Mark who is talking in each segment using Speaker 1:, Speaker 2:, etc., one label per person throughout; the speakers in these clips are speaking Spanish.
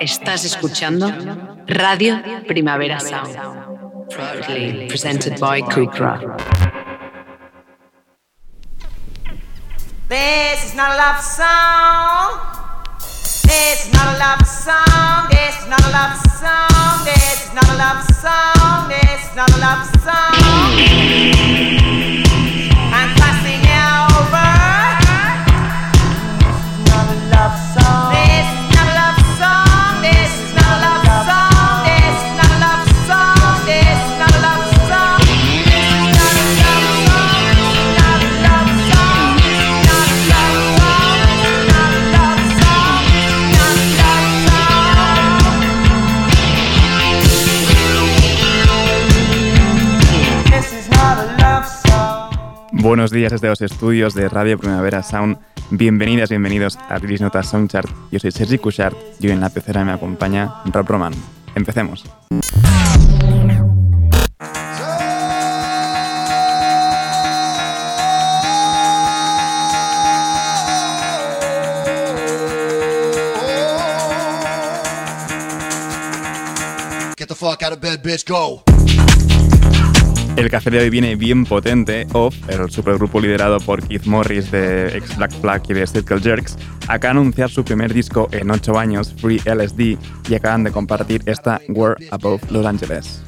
Speaker 1: Estás escuchando Radio Primavera Sound, proudly presented by Kukra.
Speaker 2: This is not a love song. This is not a love song. This is not a love song. This is not a love song. This is not a love song.
Speaker 3: Buenos días desde los estudios de Radio Primavera Sound. Bienvenidas, bienvenidos a British Nota Soundchart. Yo soy Sergi Cushart y hoy en la pecera me acompaña Rob Roman. Empecemos.
Speaker 4: Get the fuck out of bed, bitch, go.
Speaker 3: El café de hoy viene bien potente. Off, el supergrupo liderado por Keith Morris de ex Black Flag y de Circle Jerks, acaba de anunciar su primer disco en 8 años, Free LSD, y acaban de compartir esta World Above Los Angeles.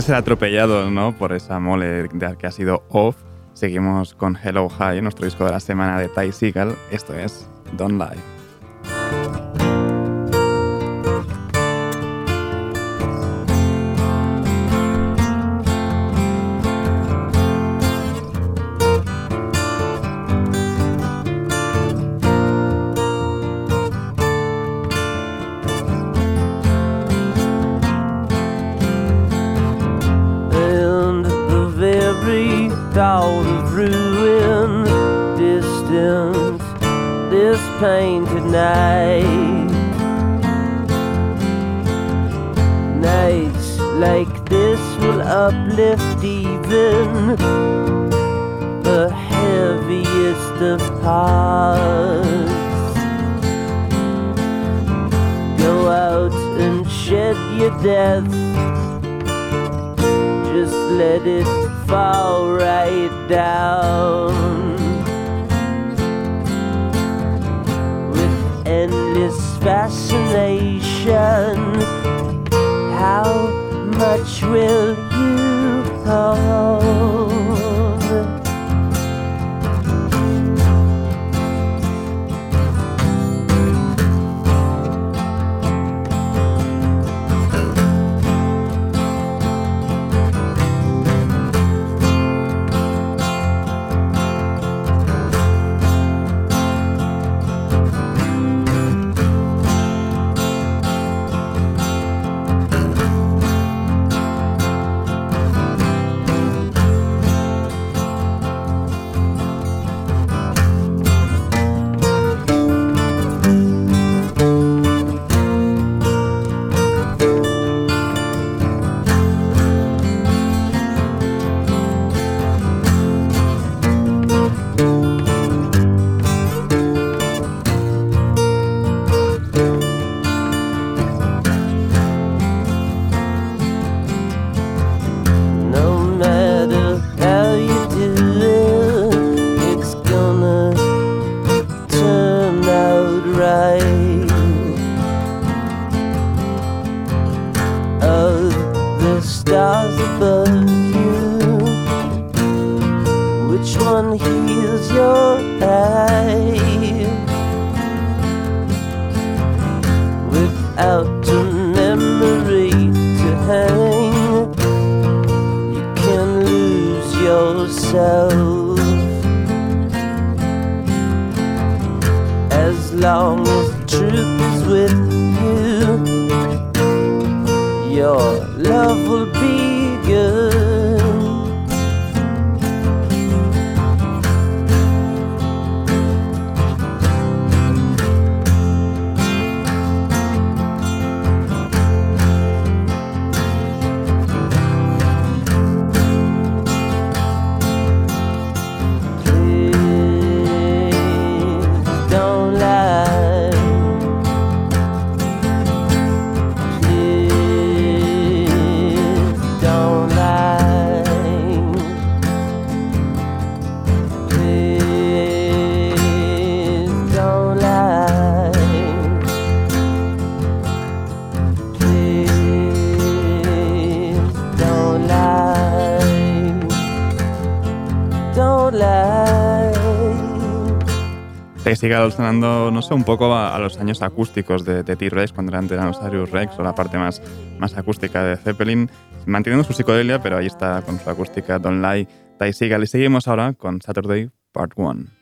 Speaker 3: De ser atropellado ¿no? por esa mole de- que ha sido Off, seguimos con Hello High, nuestro disco de la semana de Ty Seagal. Esto es Don't Lie.
Speaker 5: Of. Go out and shed your death. Just let it fall right down. With endless fascination, how much will you hold?
Speaker 6: Sonando, no sé, un poco a, a los años acústicos de, de T-Rex, cuando eran Tyrannosaurus Rex, o la parte más, más acústica de Zeppelin, manteniendo su psicodelia, pero ahí está con su acústica Don't Lie, Ty Seagal. Y seguimos ahora con Saturday Part 1.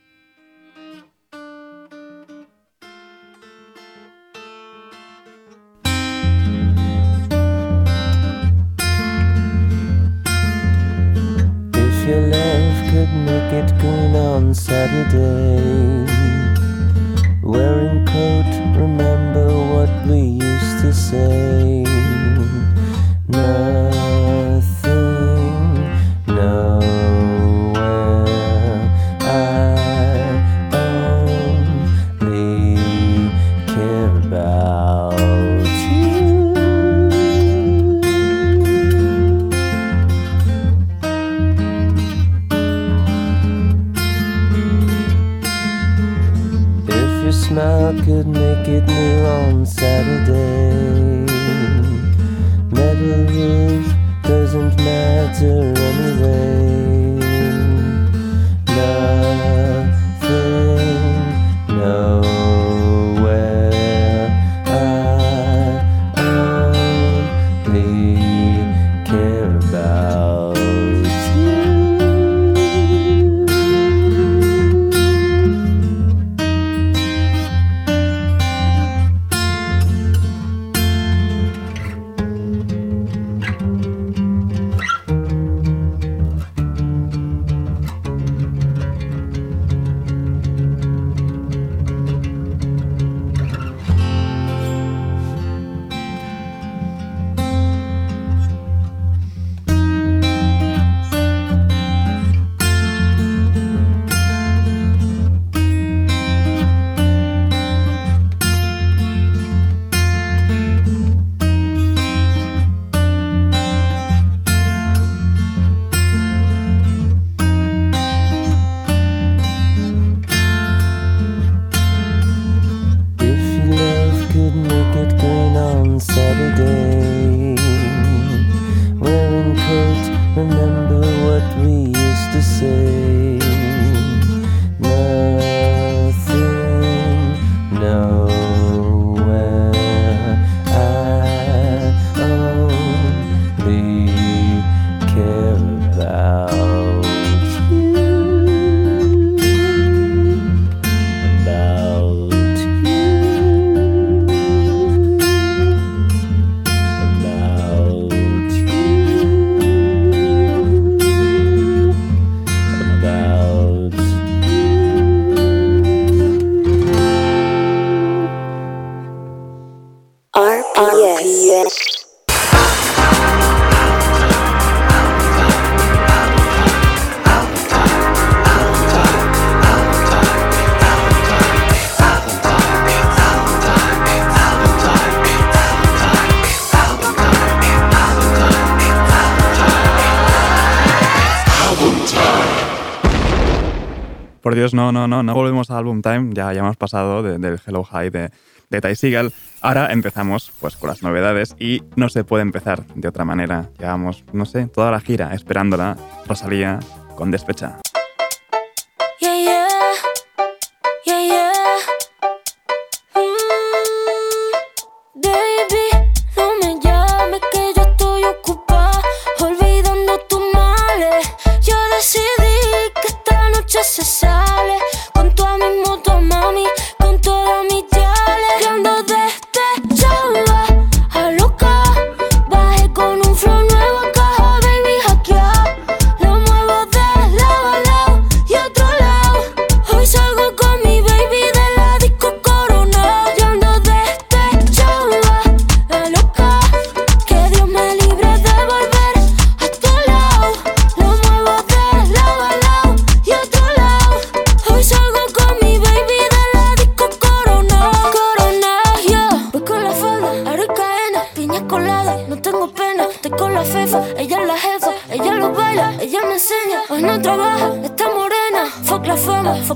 Speaker 6: No, no, no, no volvemos a Album Time. Ya, ya hemos pasado de- del Hello High de, de Ty. Ahora empezamos pues con las novedades y no se puede empezar de otra manera. Llevamos, no sé, toda la gira esperándola. Rosalía con despecha.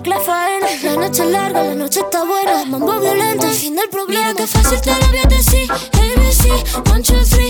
Speaker 7: La faena. La noche es larga, la noche está buena. Mambo violento, fin del problema. Mira que fácil te lo voy a decir. ABC, one, two, three.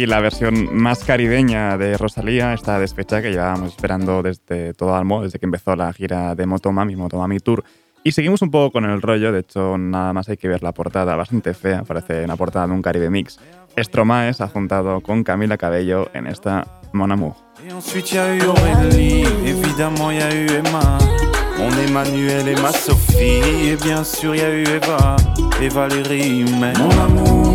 Speaker 6: Aquí la versión más caribeña de Rosalía, esta despecha que llevábamos esperando desde todo Almo, desde que empezó la gira de Motomami, Motomami Tour. Y seguimos un poco con el rollo, de hecho nada más hay que ver la portada, bastante fea, parece una portada de un Caribe Mix. Stromae se ha juntado con Camila Cabello en esta Mon Amour.
Speaker 8: Et ensuite, y a eu Aurélie, évidemment, y a eu Emma. Mon Emmanuel et ma Sophie, et bien sûr, y a eu Eva et Valérie. Mais mon amour,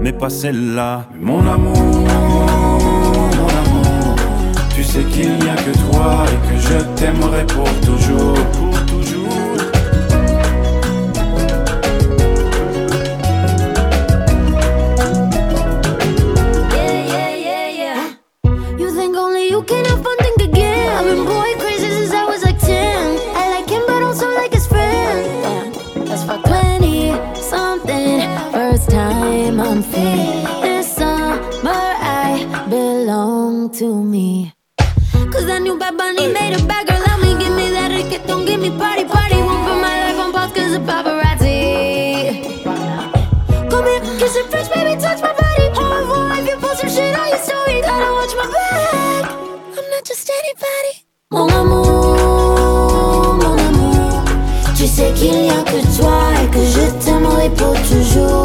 Speaker 8: mais pas celle-là. Mon amour, mon amour, tu sais qu'il n'y a que toi et que je t'aimerai pour toujours.
Speaker 7: To me. Cause that new Bad Bunny made a bad girl. Let me give me that reggaeton, give me party, party. Won't put my life on pause cause of paparazzi. Come here, kiss it fresh, baby, touch my body. Oh, Au revoir, if you post some shit on your story, gotta watch my back. I'm not just anybody. Mon amour, mon amour. Tu sais qu'il n'y a que toi et que je t'aimerai pour toujours.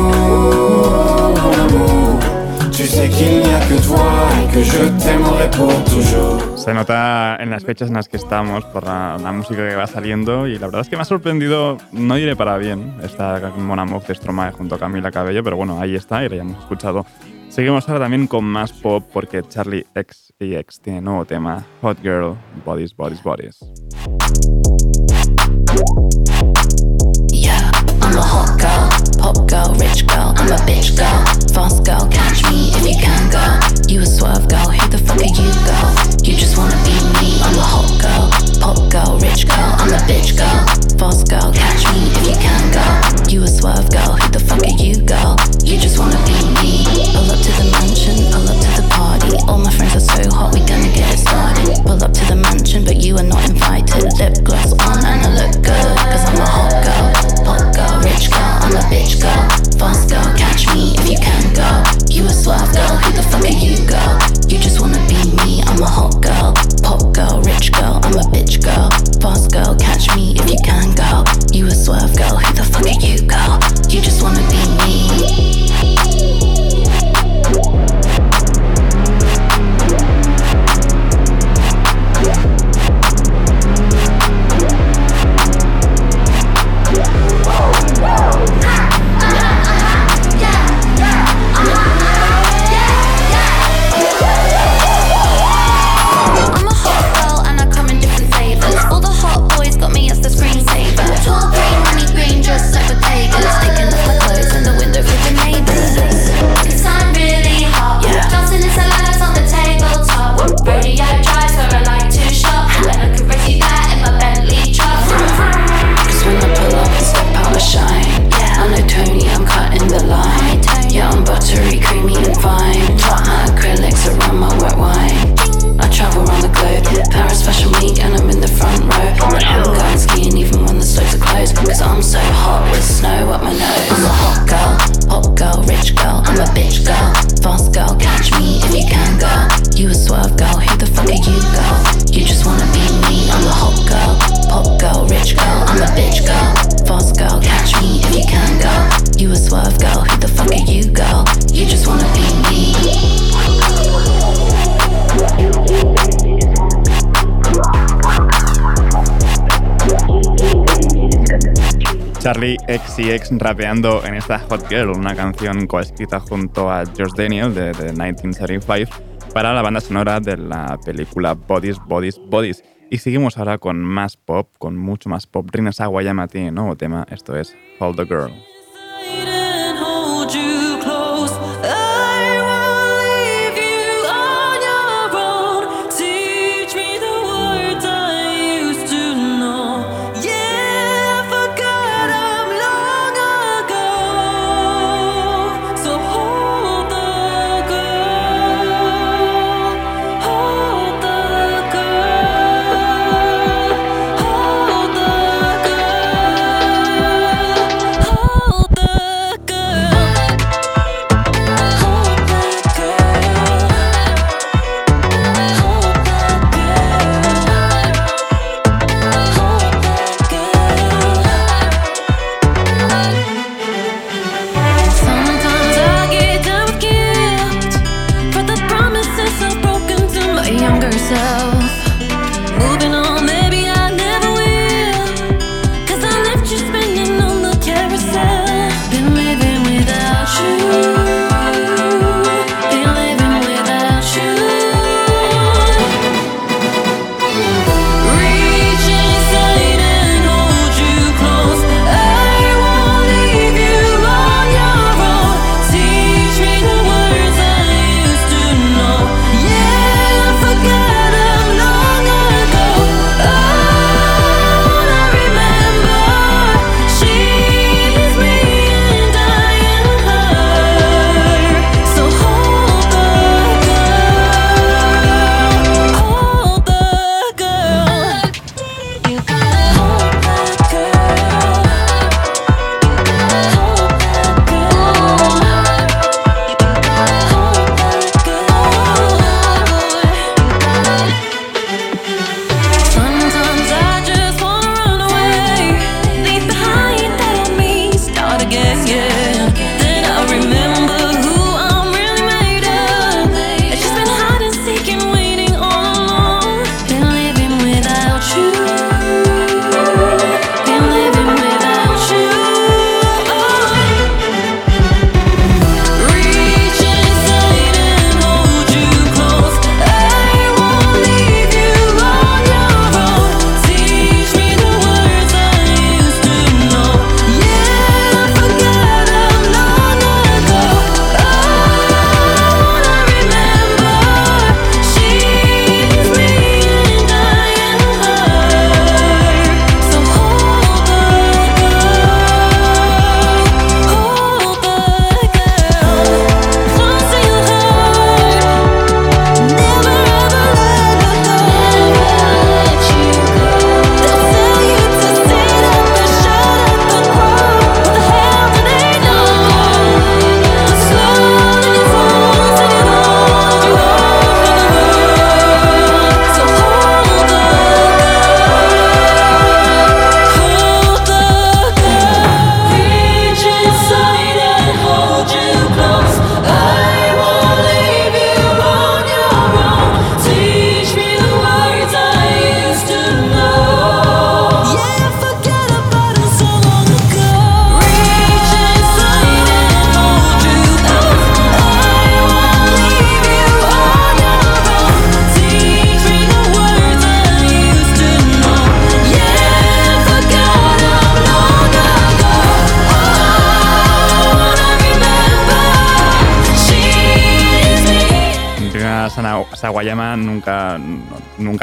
Speaker 8: tu sais qu'il n'y a que toi et que je t'aimerai pour toujours.
Speaker 6: Se nota en las fechas en las que estamos por la, la música que va saliendo y la verdad es que me ha sorprendido, no diré para bien, esta Moff de Stromae junto a Camila Cabello, pero bueno, ahí está y la hemos escuchado. Seguimos ahora también con más pop porque Charlie X y X tiene nuevo tema, Hot Girl, Bodies, Bodies, Bodies.
Speaker 9: Yeah, I'm a hot girl, pop girl, rich girl, I'm a bitch girl, fast girl, catch me if you can, girl. You a swerve girl, who the fuck are you, girl? You just wanna be me, I'm a hot girl, pop girl, rich girl, I'm a bitch girl, fast girl, catch me if you can, girl. You a swerve girl, who the fuck are you, girl? You just wanna be me. Pull up to the mansion, pull up to the party. All my friends are so hot, we gonna get it started. Pull up to the mansion, but you are not invited. Lip gloss on and I look good, cause I'm a hot girl, pop girl, rich girl, I'm a bitch girl, fast girl, catch me if you can, girl. You a swerve girl, who the fuck are you, girl? You just wanna be me, I'm a hot girl, pop girl, rich girl, I'm a bitch girl, fast girl, catch me if you can, girl. You a swerve girl, who the fuck are you, girl? You just wanna be me.
Speaker 6: Charlie XCX rapeando en esta Hot Girl, una canción coescrita junto a George Daniel de, de 1975 para la banda sonora de la película Bodies, Bodies, Bodies. Y seguimos ahora con más pop, con mucho más pop. Rina Sawayama tiene nuevo tema, esto es Hold the Girl.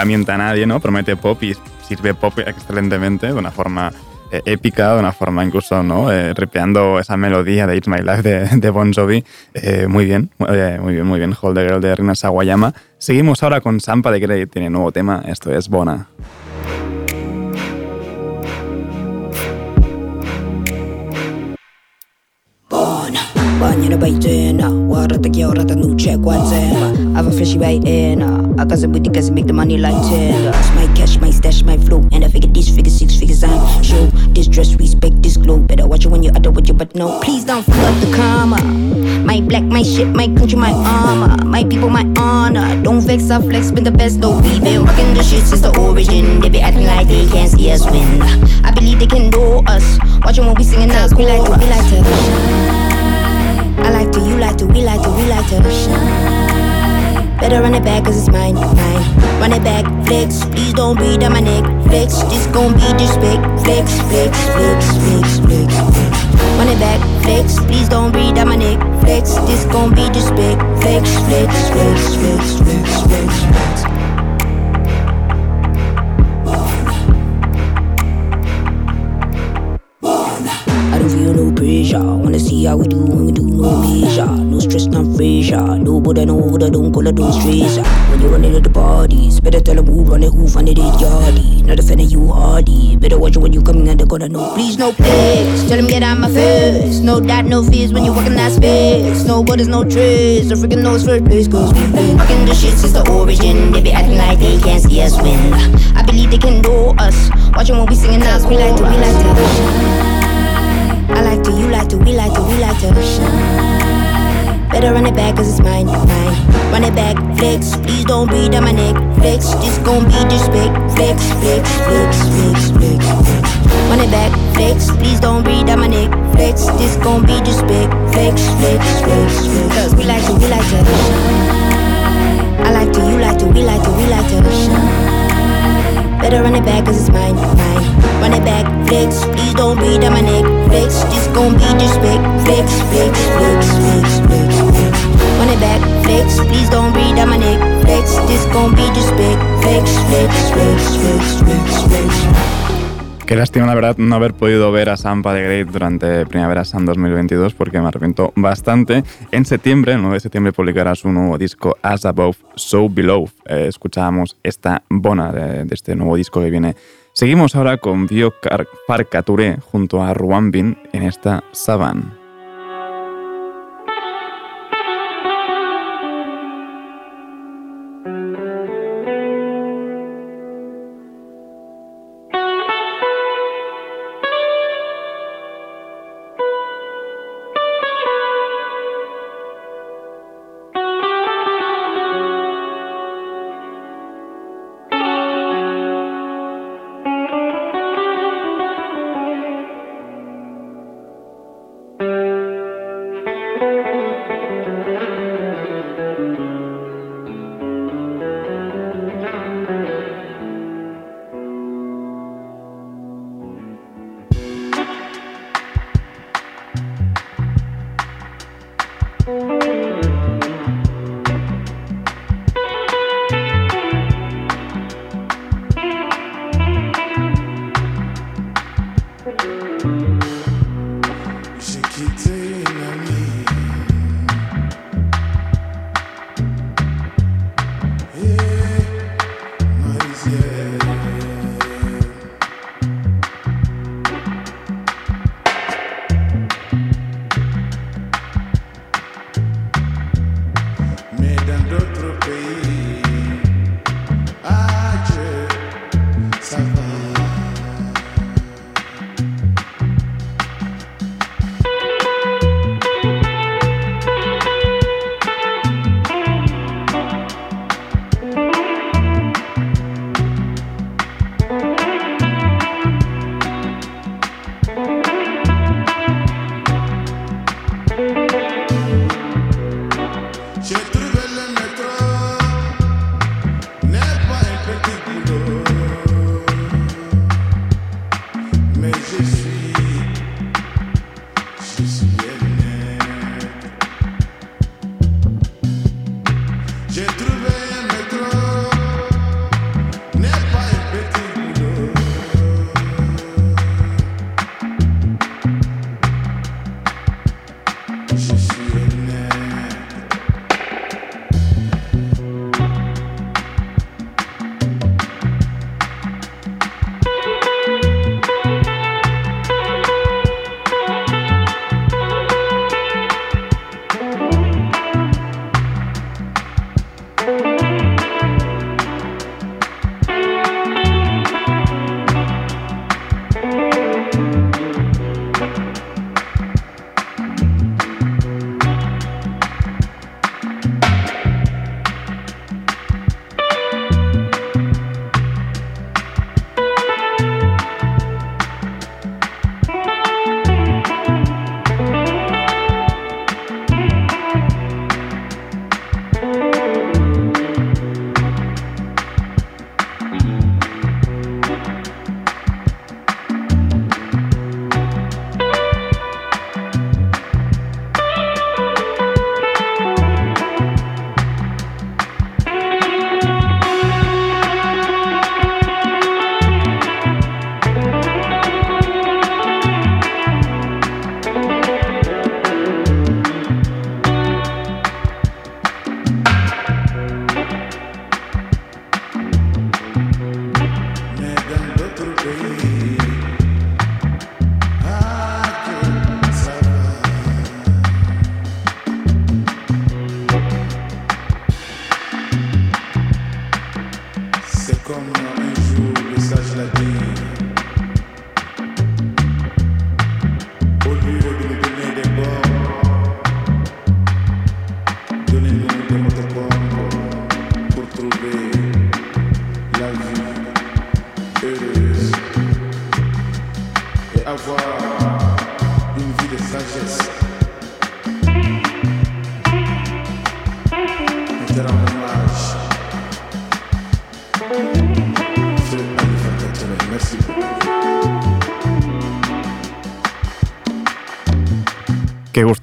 Speaker 6: Nunca mienta a nadie, ¿no? Promete pop y sirve pop excelentemente, de una forma eh, épica, de una forma incluso, ¿no? Eh, ripeando esa melodía de It's My Life de, Bon Jovi. Eh, muy bien, eh, muy bien, muy bien. Hold the Girl de Rina Sawayama. Seguimos ahora con Sampa de Grey, tiene nuevo tema, esto es Bona.
Speaker 10: Bona, bagno baitena, warata ki orata nu check what's in. Have a fishy bait in. Some booty cause make the money like ten. My cash, my stash, my flow. And I figure these figures, six figures I'm show. This dress, respect this glow. Better watch it when you utter with you, but no. Please don't fuck up the karma. My black, my shit, my country, my armor. My people, my honor. Don't vex, I flex, been the best though. We been rocking the shit since the origin. They be acting like they can't see us win. I believe they can know us. Watching when we singing us. We like we like to. I like to, you like to, we like to, we like to shine. Better run it back cause it's mine, mine. Run it back, flex, please don't breathe on my neck. Flex, this gon' be disrespect. Flex, flex, flex, flex, flex, flex. Run it back, flex, please don't breathe on my neck. Flex, this gon' be disrespect. Flex, flex, flex, flex, flex, flex, flex. I feel no pressure. Wanna see how we do when we do no measure. No stress, no pressure. No border, no order, don't call it, don't stress. When you run into the parties, better tell them who run it, who funded it, yardy. Not a fan of you, hardy. Better watch when you coming and the corner. gonna. Please, no flex. Tell them get out my face. No doubt, no fears when you walk in that space. No borders, no trace. The freaking knows first place, cause we've been rocking the shit since the origin. They be acting like they can't see us win. I believe they can know us. Watching when we singing us, we like to, we like to. I like to, you like to, we like to, we like to shine. Better run it back cause it's mine, mine. Run it back, flex, please don't breathe on my neck. Flex, this gon' be disrespect. Flex, flex, flex, flex, flex, flex. Run it back, flex, please don't breathe on my neck. Flex, this gon' be disrespect. Flex, flex, flex, flex. Cause we like to, we like to shine. I like to, you like to, we like to, we like to shine. Better run it back cause it's mine, mine. Run it back, flex, please don't breathe on my neck. Flex, this gon' be just Flex, flex, flex, flex, flex, flex. Run it back, flex, please don't breathe on my neck. Flex, this gon' be disrespect. Flex, flex, flex, flex, flex, flex.
Speaker 6: Qué lástima, la verdad, no haber podido ver a Sampa de Great durante Primavera Sound 2022 porque me arrepiento bastante. En septiembre, el 9 de septiembre, publicará su nuevo disco As Above, So Below. Eh, escuchábamos esta bona de, este nuevo disco que viene. Seguimos ahora con Bio Parcature junto a Ruan Bin en esta Savan.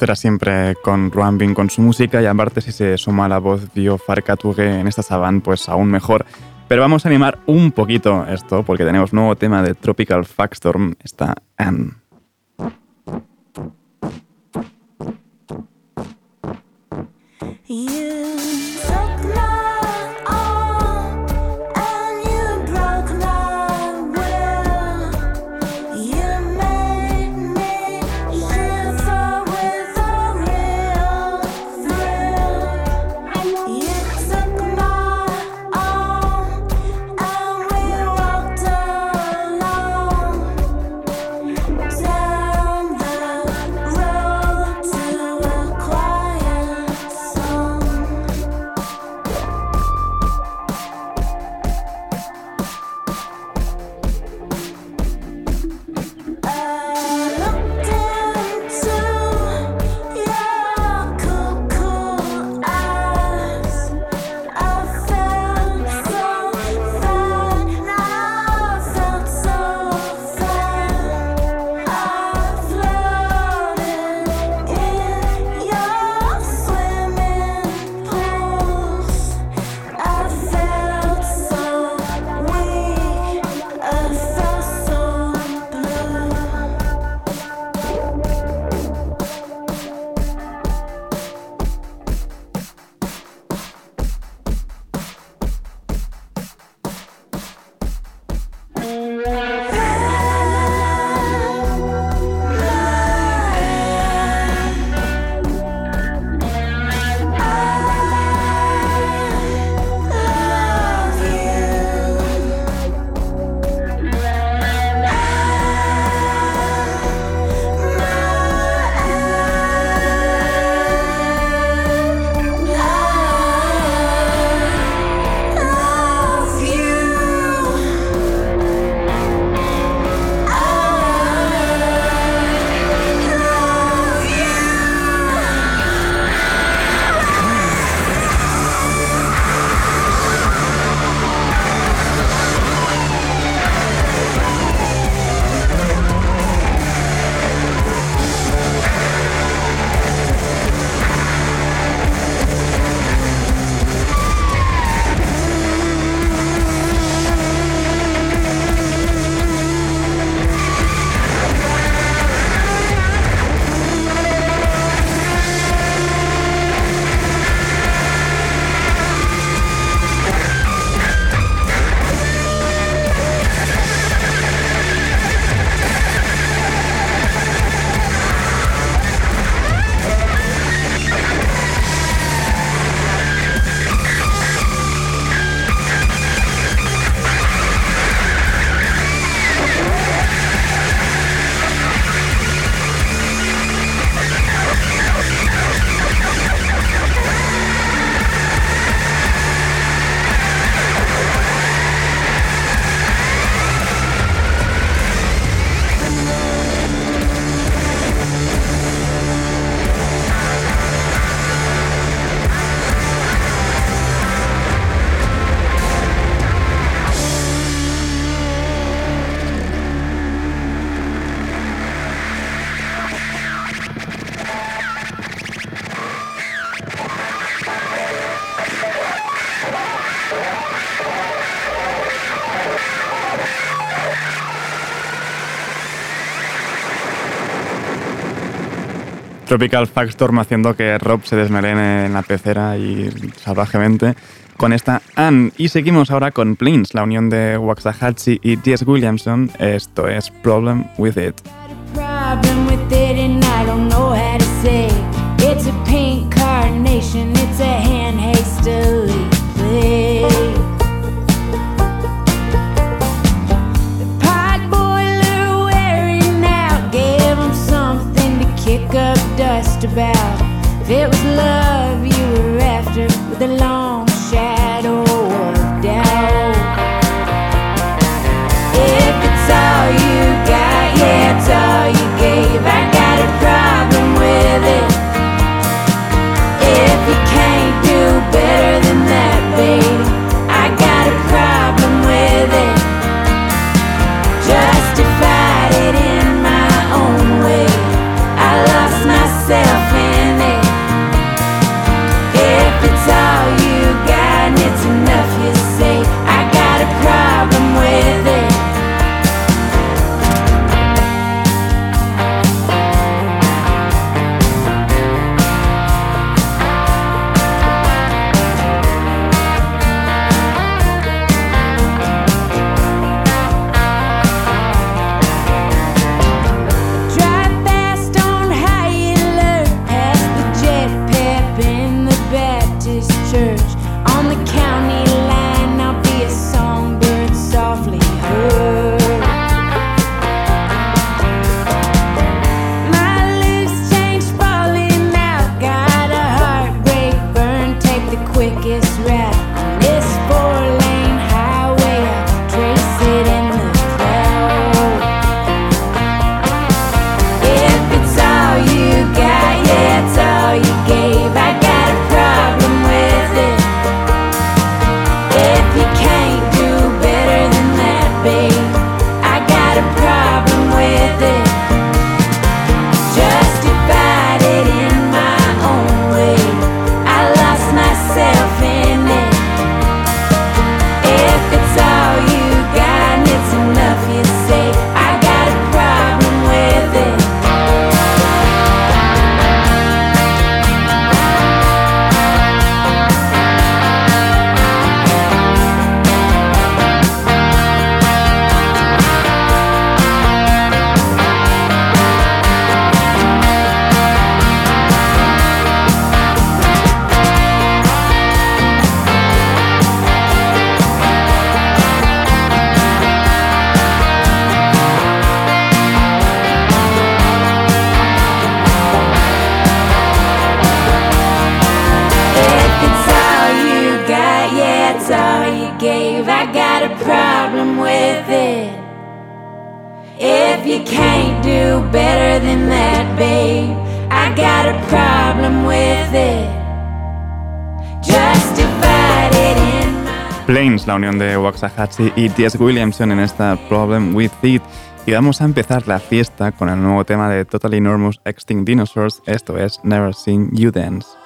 Speaker 6: Era siempre con Ruan Bin con su música y aparte si se suma la voz de Farkatuge en esta saban, pues aún mejor. Pero vamos a animar un poquito esto porque tenemos nuevo tema de Tropical Fagstorm, está Anne. Tropical Fagstorm haciendo que Rob se desmelene en la pecera y salvajemente con esta Anne. Y seguimos ahora con Plains, la unión de Waxahachie y T.S. Williamson. Esto es Problem With It.
Speaker 11: Sahachi y T.S. Williamson en esta Problem With It. Y vamos a empezar la fiesta con el nuevo tema de Totally Enormous Extinct Dinosaurs, esto es Never Seen You Dance.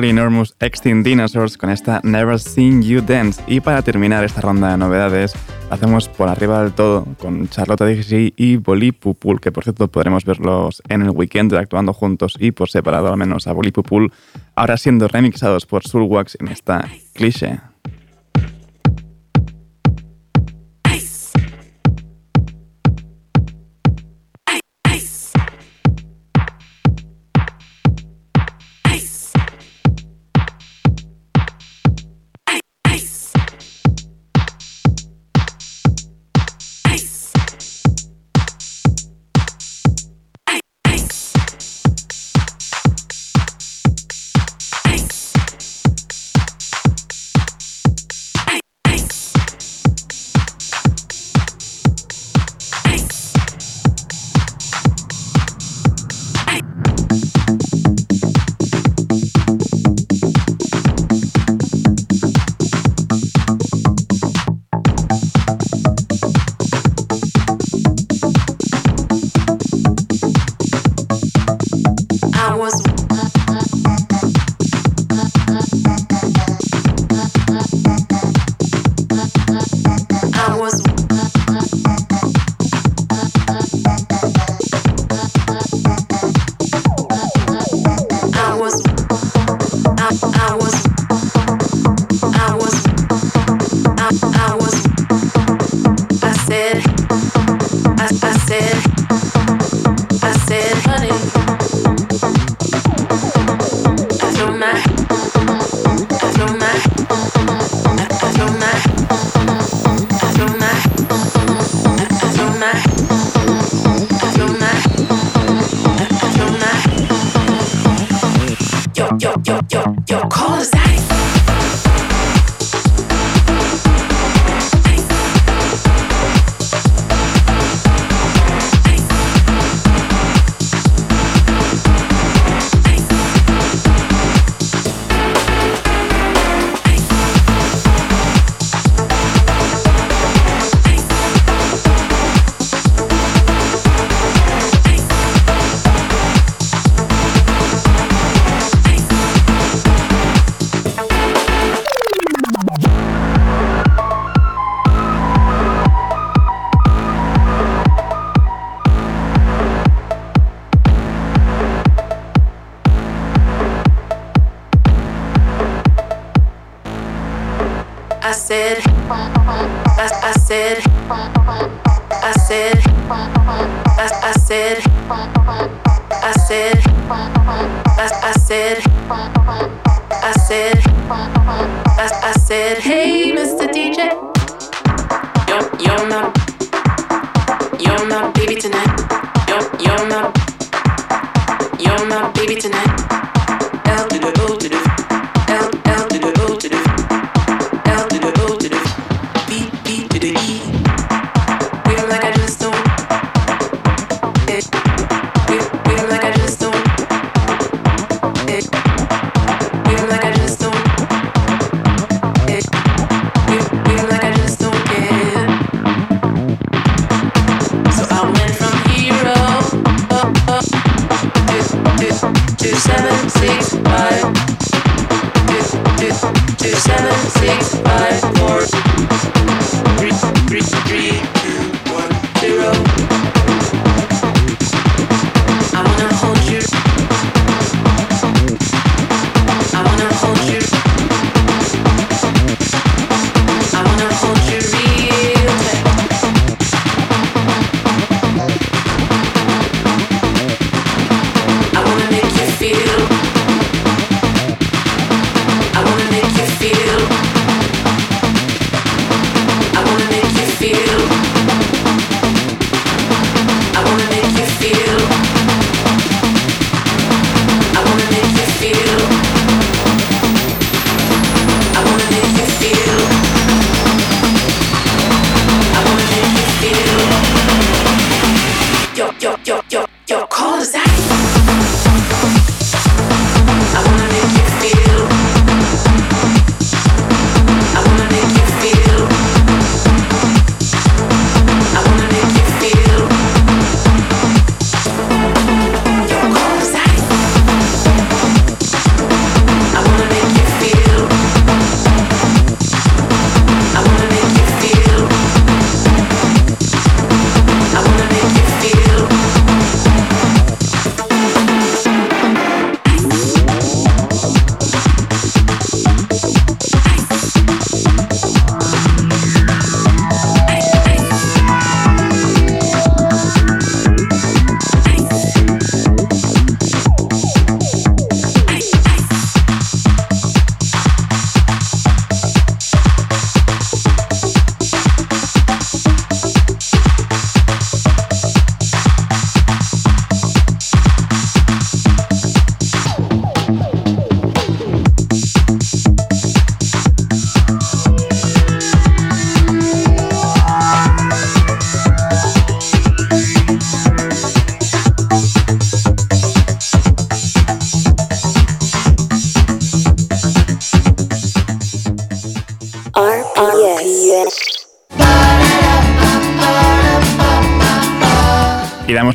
Speaker 11: Enormous Extinct Dinosaurs con esta Never Seen You Dance. Y para terminar esta ronda de novedades, hacemos por arriba del todo con Charlotte Dixie y Bolí Pupul, que por cierto podremos verlos en el weekend actuando juntos y por separado al menos a Bolí Pupul, ahora siendo remixados por Sulwax en esta cliché.
Speaker 12: I
Speaker 13: said, I, I said, I said, I, I said, hey, Mr. DJ, you're, you're my, you're my baby tonight. You're, you're my, you're my baby tonight.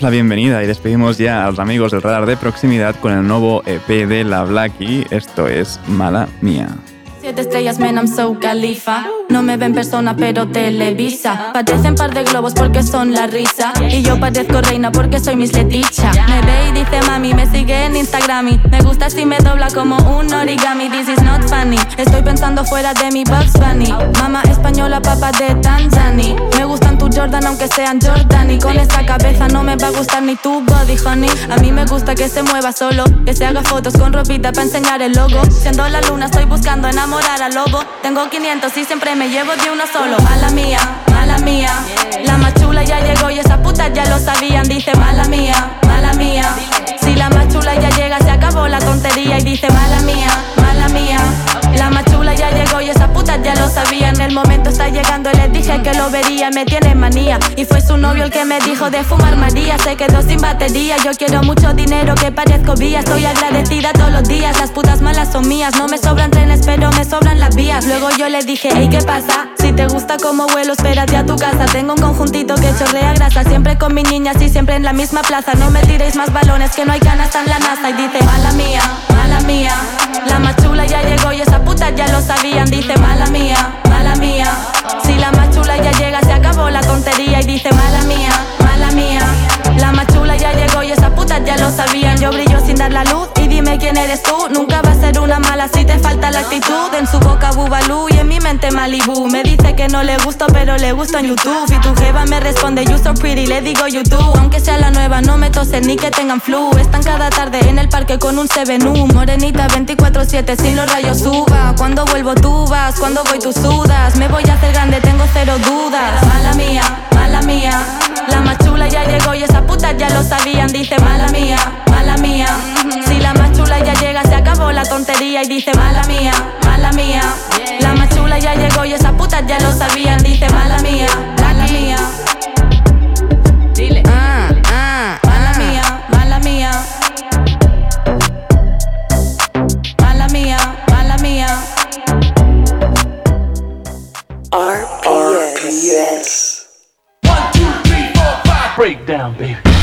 Speaker 6: La bienvenida y despedimos ya a los amigos del radar de proximidad con el nuevo EP de La Blackie. Esto es Mala Mía.
Speaker 14: Siete estrellas, man, I'm so califa. No me ven persona, pero televisa. Parecen par de globos porque son la risa. Y yo parezco reina porque soy Miss Leticia. Me ve y dice mami, me sigue en Instagram. y Me gusta si me dobla como un origami. This is not funny. Estoy pensando fuera de mi Bugs Bunny. Mamá española, papá de Tanzania. Me gustan Jordan, aunque sean Jordani. Con esa cabeza no me va a gustar ni tu body, honey. A mí me gusta que se mueva solo. Que se haga fotos con ropita para enseñar el logo. Siendo la luna, estoy buscando enamorar al lobo. Tengo 500 y siempre me llevo de uno solo. Mala mía, mala mía. La más chula ya llegó y esas putas ya lo sabían. Dice mala mía, mala mía. Si la más chula ya llega, se acabó la tontería. Y dice mala mía, mala mía. La más chula ya llegó y esas putas ya lo sabían. El momento está llegando, les dije que lo vería. Me tiene manía. Y fue su novio el que me dijo de fumar María. Se quedó sin batería. Yo quiero mucho dinero que parezco vía. Estoy agradecida todos los días. Las putas malas son mías. No me sobran trenes, pero me sobran las vías. Luego yo le dije, hey, ¿qué pasa? Si te gusta como vuelo, espérate a tu casa. Tengo un conjuntito que chorrea grasa. Siempre con mis niñas y siempre en la misma plaza. No me tiréis más balones que no hay ganas en la NASA. Y dice, mala mía, mala mía. La más chula ya llegó y esas putas ya lo sabían. Dice, mala mía, Si la más chula ya llega, se acabó la tontería. Y dice, mala mía. Quién eres tú. Nunca va a ser una mala si te falta la actitud. En su boca bubalú y en mi mente Malibu. Me dice que no le gusto, pero le gusto en YouTube. Y tu jeva me responde, you so pretty, le digo YouTube. Aunque sea la nueva, no me tosen ni que tengan flu. Están cada tarde en el parque con un 7U. Morenita 24-7, sin los rayos suba. Cuando vuelvo tú vas, cuando voy tú sudas. Me voy a hacer grande, tengo cero dudas. Mala mía, mala mía. La más chula ya llegó y esas putas ya lo sabían. Dice mala mía, mala mía. Llega, se acabó la tontería y dice mala mía, mala mía. La más chula ya llegó y esas putas ya lo sabían. Dice mala mía, mala mía. Dile. Ah, ah, mala mía, mala mía. Mala mía, mala mía.
Speaker 6: Breakdown, baby.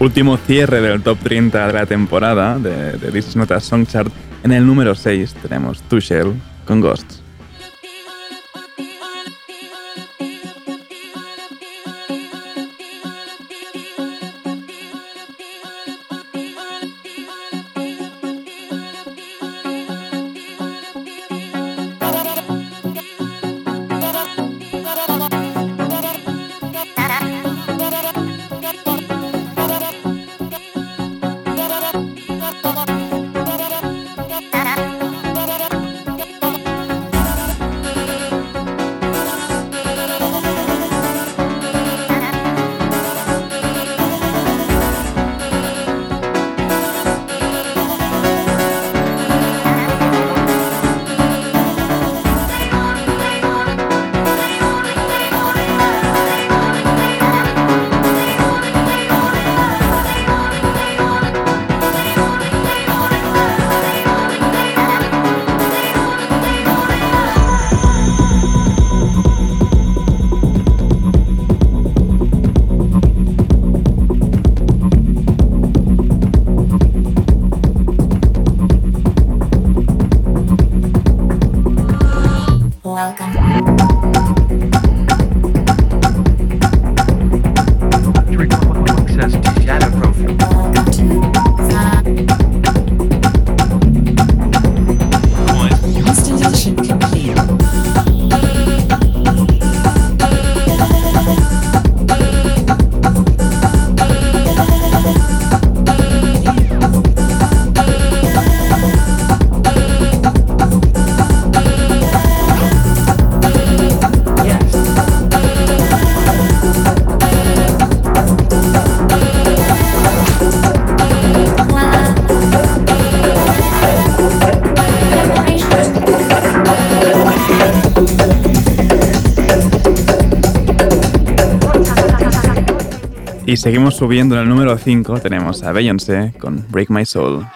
Speaker 13: Último cierre del top 30 de la temporada de, de This Is Not a Song Chart. En el número 6 tenemos Tushel con Ghosts. Seguimos subiendo en el número 5. Tenemos a Beyoncé con Break My Soul.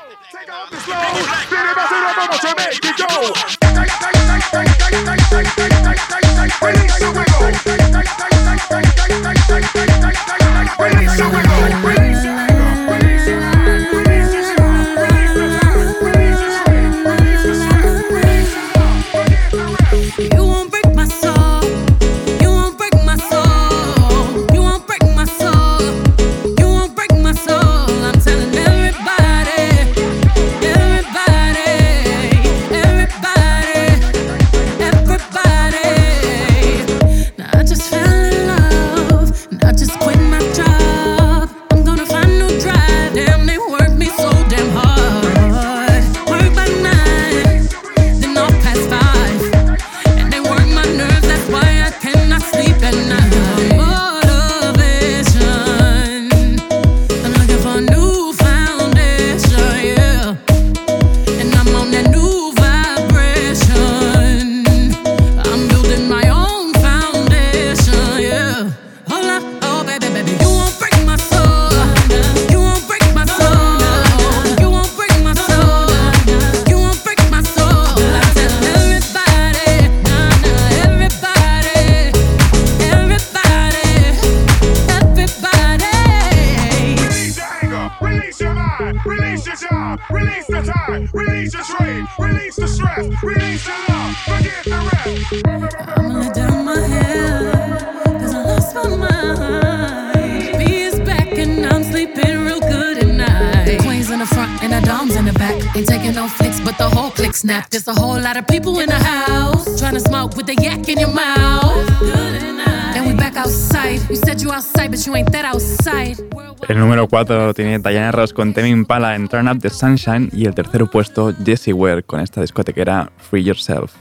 Speaker 15: Release the stress, release the love, forget the rest.
Speaker 16: I'ma down my head, 'cause I lost my mind. B is back and I'm sleeping real good at night. The queens in the front and the doms in the back. Ain't taking no flicks, but the whole clique
Speaker 13: Snap, there's a whole lot of people in the house trying to smoke with the yak in your mouth.
Speaker 17: El número 4 lo tiene Diana Ross con Tame Impala en Turn Up the Sunshine y el tercer puesto Jessie Ware con esta discotequera Free Yourself.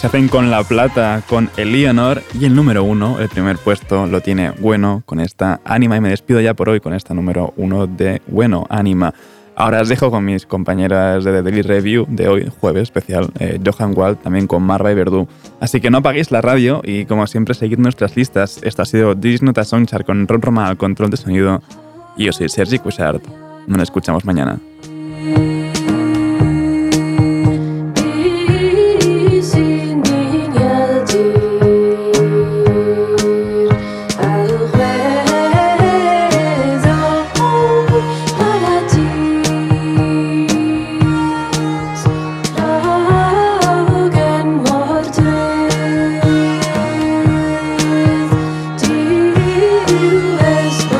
Speaker 17: Se hacen con la plata con Eleanor y el número uno, el primer puesto, lo tiene Bueno con esta Anima y me despido ya por hoy con esta número uno de Bueno Anima. Ahora os dejo con mis compañeras de The Daily Review de hoy, jueves especial, eh, Johan Wald, también con Marva y Verdú. Así que no apaguéis la radio y como siempre seguid nuestras listas. Esto ha sido This Nota Soundchart con Ron Roma al control de sonido y yo soy Sergi Cuixart. Nos escuchamos mañana.
Speaker 18: you as well.